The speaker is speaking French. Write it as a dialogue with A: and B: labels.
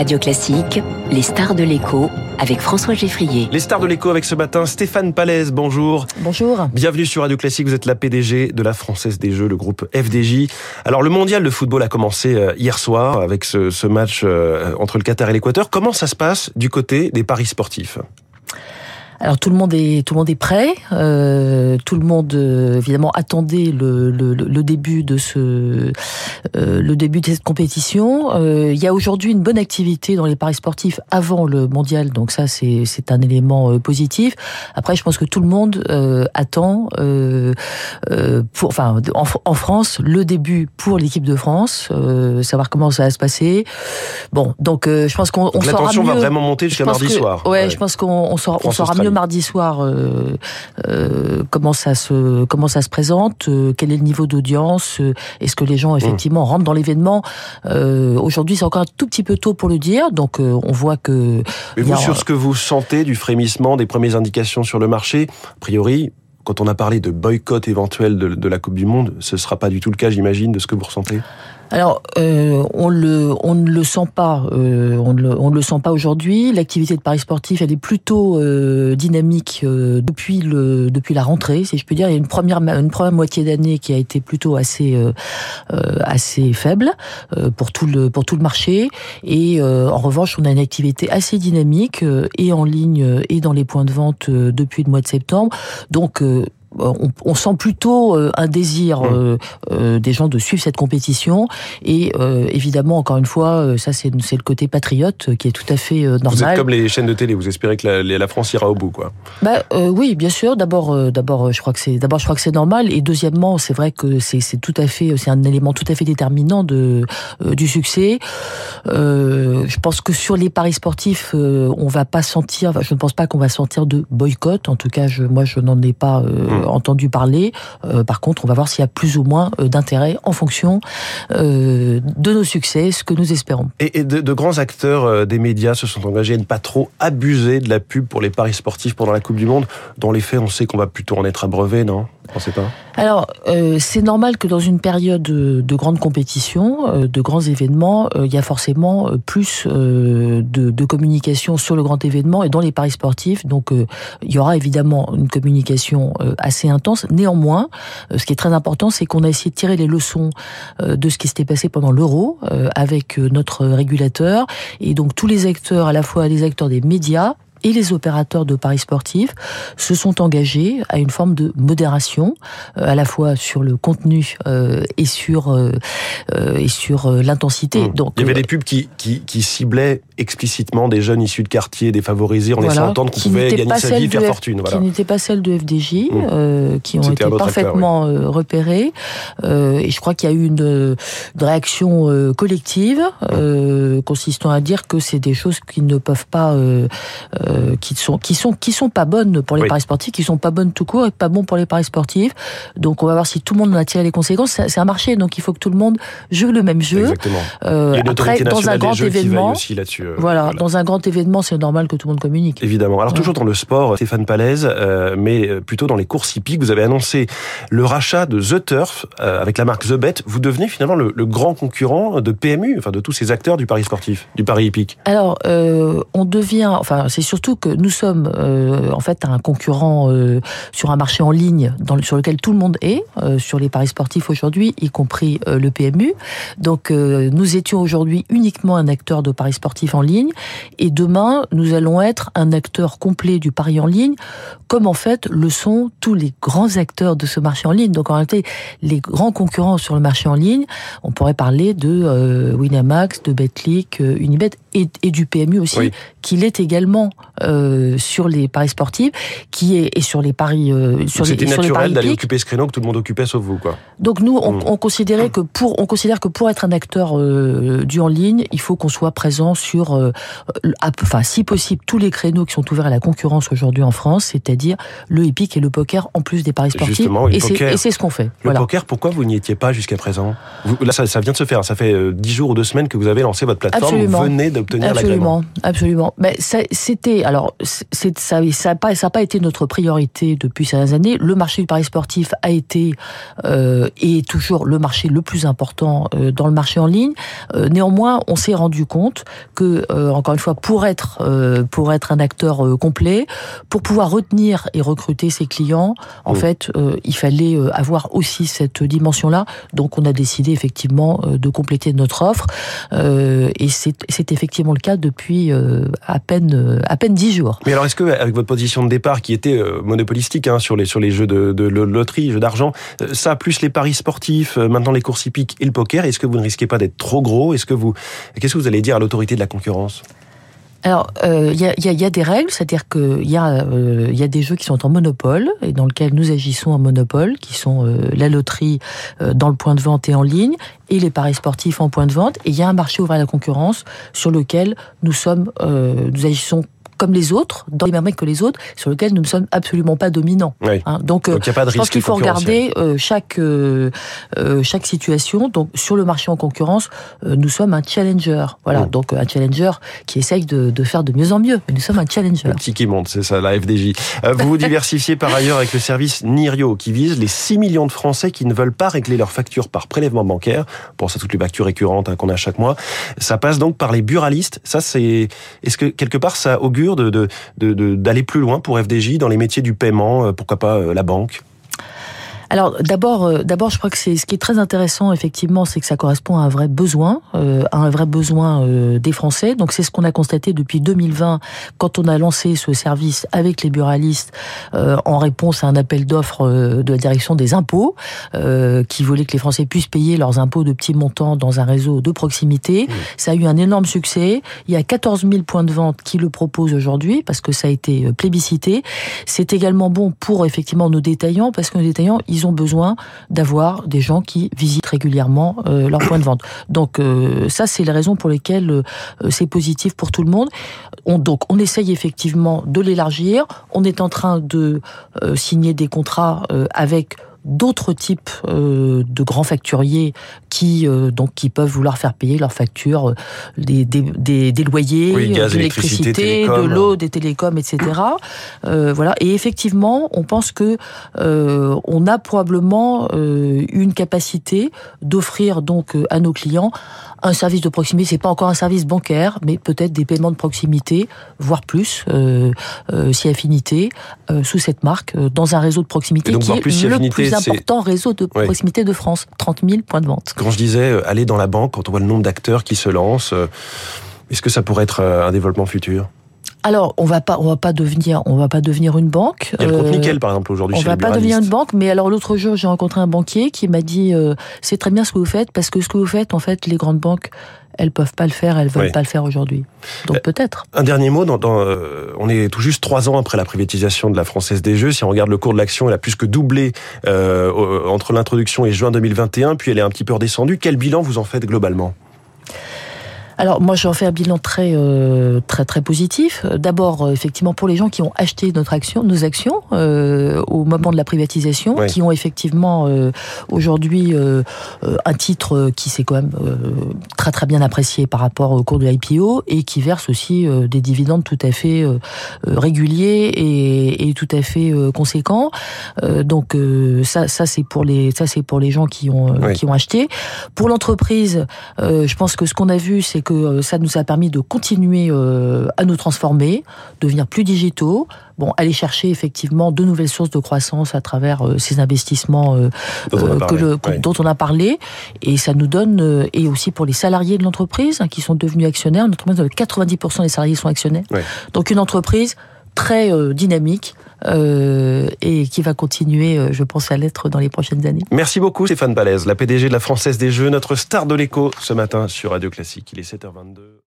A: Radio Classique, les stars de l'écho avec François Geffrier.
B: Les stars de l'écho avec ce matin Stéphane Palaise, bonjour.
C: Bonjour.
B: Bienvenue sur Radio Classique, vous êtes la PDG de la Française des Jeux, le groupe FDJ. Alors le mondial de football a commencé euh, hier soir avec ce, ce match euh, entre le Qatar et l'Équateur. Comment ça se passe du côté des paris sportifs?
C: Alors tout le monde est tout le monde est prêt. Euh, tout le monde euh, évidemment attendait le, le, le, début de ce euh, le début de cette compétition. Euh, il y a aujourd'hui une bonne activité dans les paris sportifs avant le mondial, donc ça c'est c'est un élément euh, positif. Après, je pense que tout le monde attend pour enfin en, en, France le début pour l'équipe de France, savoir comment ça va se passer. Bon, donc je pense qu'on on saura
B: mieux. va vraiment monter jusqu'à mardi soir.
C: Ouais, ouais, je pense qu'on on saura, on saura mieux mardi soir euh, euh, comment ça se comment ça se présente, euh, quel est le niveau d'audience, est-ce que les gens effectivement rentrent dans l'événement? Aujourd'hui, c'est encore un tout petit peu tôt pour le dire, donc on voit que.
B: Mais vous, sur ce que vous sentez du frémissement, des premières indications sur le marché, a priori, quand on a parlé de boycott éventuel de, de la Coupe du Monde, ce sera pas du tout le cas, j'imagine, de ce que vous ressentez?
C: Alors, euh, on le, on ne le sent pas, euh, on, le, on le sent pas aujourd'hui. L'activité de paris sportif, elle est plutôt euh, dynamique depuis le, depuis la rentrée, si je peux dire. Il y a une première, une première moitié d'année qui a été plutôt assez, assez faible pour tout le, pour tout le marché. Et en revanche, on a une activité assez dynamique et en ligne et dans les points de vente depuis le mois de septembre. Donc on, on, sent plutôt euh, un désir mmh. euh, euh, des gens de suivre cette compétition et évidemment encore une fois ça c'est le côté patriote qui est tout à fait normal.
B: Vous êtes comme les chaînes de télé, vous espérez que la, la France ira au bout quoi.
C: Bah oui bien sûr d'abord d'abord je crois que c'est d'abord je crois que c'est normal et deuxièmement c'est vrai que c'est tout à fait c'est un élément tout à fait déterminant de du succès. je pense que sur les paris sportifs on va pas sentir je ne pense pas qu'on va sentir de boycott en tout cas je moi je n'en ai pas mmh. Euh, entendu parler. Euh, par contre, on va voir s'il y a plus ou moins euh, d'intérêt en fonction de nos succès, ce que nous espérons.
B: Et, de, de, grands acteurs des médias se sont engagés à ne pas trop abuser de la pub pour les paris sportifs pendant la Coupe du Monde. Dans les faits, on sait qu'on va plutôt en être abreuvé, non? Pensez pas
C: Alors, euh, c'est normal que dans une période de, de grande compétition, euh, de grands événements, euh, il y a forcément plus de, de, communication sur le grand événement et dans les paris sportifs. Donc, il y aura évidemment une communication assez intense. Néanmoins, ce qui est très important, c'est qu'on a essayé de tirer les leçons de ce qui s'était passé pendant l'Euro avec notre régulateur et donc tous les acteurs, à la fois les acteurs des médias, et les opérateurs de paris sportifs se sont engagés à une forme de modération, euh, à la fois sur le contenu euh, et sur euh, et sur l'intensité.
B: Mmh. Donc il y avait des pubs qui, qui, qui ciblaient explicitement des jeunes issus de quartiers défavorisés en laissant entendre qu'on pouvait gagner sa vie, faire fortune.
C: Voilà. Qui n'étaient pas celles de FDJ, mmh. qui ont été parfaitement repérées. et je crois qu'il y a eu une, réaction collective mmh. consistant à dire que c'est des choses qui ne peuvent pas euh, qui sont qui sont qui sont pas bonnes pour les paris sportifs, qui sont pas bonnes tout court et pas bons pour les paris sportifs. Donc on va voir si tout le monde en a tiré les conséquences. C'est un marché, donc il faut que tout le monde joue le même jeu.
B: Exactement. Euh,
C: après, dans un grand événement,
B: euh,
C: voilà, voilà, dans un grand événement, c'est normal que tout le monde communique.
B: Évidemment. Alors toujours dans le sport, Stéphane Palaise, euh, mais plutôt dans les courses hippiques, vous avez annoncé le rachat de The Turf avec la marque The Bet. Vous devenez finalement le, le, grand concurrent de PMU, enfin de tous ces acteurs du pari sportif, du pari hippique.
C: Alors on devient, enfin c'est surtout surtout que nous sommes euh, en fait un concurrent euh, sur un marché en ligne dans, sur lequel tout le monde est, euh, sur les paris sportifs aujourd'hui, y compris le PMU. Donc nous étions aujourd'hui uniquement un acteur de paris sportifs en ligne et demain nous allons être un acteur complet du pari en ligne, comme en fait le sont tous les grands acteurs de ce marché en ligne. Donc en réalité, les grands concurrents sur le marché en ligne, on pourrait parler de Winamax, de Betclic, Unibet et, et, du PMU aussi, qu'il est également euh, sur les paris sportifs, qui est et sur les paris euh, sur
B: C'était naturel d'aller occuper ce créneau que tout le monde occupait sauf vous, quoi.
C: Donc nous, on, mm. on considérait que pour on considère que pour être un acteur euh, du en ligne, il faut qu'on soit présent sur, euh, enfin si possible, tous les créneaux qui sont ouverts à la concurrence aujourd'hui en France, c'est-à-dire le hippique et le poker en plus des paris sportifs.
B: Justement,
C: et c'est ce qu'on fait.
B: Le poker, pourquoi vous n'y étiez pas jusqu'à présent? Là, ça, ça, vient de se faire. Ça fait dix jours ou deux semaines que vous avez lancé votre plateforme.
C: Absolument.
B: Vous venez d'obtenir
C: l'agrément. Absolument, absolument. Mais c'était alors c'est ça ça n'a pas ça pas été notre priorité depuis ces années. Le marché du paris sportif a été euh, et toujours le marché le plus important euh, dans le marché en ligne. Euh, néanmoins, on s'est rendu compte que encore une fois pour être pour être un acteur complet, pour pouvoir retenir et recruter ses clients, en fait, il fallait avoir aussi cette dimension-là. Donc on a décidé effectivement de compléter notre offre et c'est effectivement le cas depuis à peine à peine jours.
B: Mais alors est-ce que avec votre position de départ qui était monopolistique hein, sur les sur les jeux de, de loterie, jeux d'argent, ça plus les paris sportifs, maintenant les courses hippiques et le poker, est-ce que vous ne risquez pas d'être trop gros? Est-ce que vous qu'est-ce que vous allez dire à l'autorité de la concurrence?
C: Alors, il euh, y, a, y, a, y, a, des règles, c'est-à-dire qu'il y, a, euh, y a des jeux qui sont en monopole et dans lesquels nous agissons en monopole, qui sont euh, la loterie euh, dans le point de vente et en ligne, et les paris sportifs en point de vente. Et il y a un marché ouvert à la concurrence sur lequel nous sommes, nous agissons comme les autres, dans les mêmes règles que les autres, sur lesquels nous ne sommes absolument pas dominants.
B: Hein. Donc, Donc je
C: pense qu'il faut regarder euh, chaque euh, euh, chaque situation. Donc sur le marché en concurrence, nous sommes un challenger. Voilà, mm. donc un challenger qui essaye de, de, faire de mieux en mieux. Mais nous sommes un challenger.
B: Le petit qui monte, c'est ça, la FDJ. vous vous diversifiez par ailleurs avec le service Nirio, qui vise les 6 millions de Français qui ne veulent pas régler leurs factures par prélèvement bancaire. Pour ça, toutes les factures récurrentes hein, qu'on a chaque mois. Ça passe donc par les buralistes. Ça, c'est est-ce que quelque part ça augure d'aller de, plus loin pour FDJ dans les métiers du paiement, euh, pourquoi pas euh, la banque?
C: Alors d'abord, euh, d'abord, je crois que c'est ce qui est très intéressant effectivement, c'est que ça correspond à un vrai besoin, euh, à un vrai besoin euh, des Français. Donc c'est ce qu'on a constaté depuis 2020 quand on a lancé ce service avec les buralistes en réponse à un appel d'offres de la direction des impôts qui voulait que les Français puissent payer leurs impôts de petits montants dans un réseau de proximité. Ça a eu un énorme succès. Il y a 14 000 points de vente qui le proposent aujourd'hui parce que ça a été plébiscité. C'est également bon pour effectivement nos détaillants parce que nos détaillants ils ils ont besoin d'avoir des gens qui visitent régulièrement euh, leur point de vente. Donc euh, ça, c'est les raisons pour lesquelles euh, c'est positif pour tout le monde. On, donc on essaye effectivement de l'élargir. On est en train de signer des contrats avec d'autres types euh, de grands facturiers qui euh, donc qui peuvent vouloir faire payer leurs factures euh, des, des, des, loyers, de l'électricité, de l'eau, des télécoms, etc. voilà. Et effectivement, on pense que on a probablement une capacité d'offrir donc à nos clients un service de proximité. C'est pas encore un service bancaire, mais peut-être des paiements de proximité, voire plus, si affinité, sous cette marque, dans un réseau de proximité qui est le plus plus important réseau de proximité de France, 30 000 points de vente.
B: Quand je disais euh, aller dans la banque, quand on voit le nombre d'acteurs qui se lancent, euh, est-ce que ça pourrait être euh, un développement futur?
C: Alors, on va pas, on va pas devenir, on va pas devenir une banque.
B: Il y a le compte nickel, par exemple, aujourd'hui.
C: On va pas devenir une banque, mais alors l'autre jour, j'ai rencontré un banquier qui m'a dit, c'est très bien ce que vous faites, parce que ce que vous faites, en fait, les grandes banques, elles peuvent pas le faire, elles veulent pas le faire aujourd'hui. Donc euh, peut-être.
B: Un dernier mot, dans, euh, on est tout juste trois ans après la privatisation de la Française des Jeux. Si on regarde le cours de l'action, elle a plus que doublé euh, entre l'introduction et juin 2021, puis elle est un petit peu redescendue. Quel bilan vous en faites globalement?
C: Alors moi j'en fais un bilan très euh, très très positif. D'abord euh, effectivement pour les gens qui ont acheté notre action, nos actions euh, au moment de la privatisation, qui ont effectivement aujourd'hui un titre qui s'est quand même très très bien apprécié par rapport au cours de l'IPO et qui verse aussi des dividendes tout à fait réguliers et, et, tout à fait conséquents. donc ça ça c'est pour les ça c'est pour les gens qui ont qui ont acheté. Pour l'entreprise, je pense que ce qu'on a vu c'est que euh, ça nous a permis de continuer euh, à nous transformer, devenir plus digitaux, bon, aller chercher effectivement de nouvelles sources de croissance à travers euh, ces investissements dont, on a parlé, et ça nous donne et aussi pour les salariés de l'entreprise hein, qui sont devenus actionnaires, notre 90% des salariés sont actionnaires. Donc une entreprise très dynamique euh, et qui va continuer, euh, je pense, à l'être dans les prochaines années.
B: Merci beaucoup Stéphane Palaise, la PDG de la Française des Jeux, notre star de l'écho ce matin sur Radio Classique. Il est 7h22.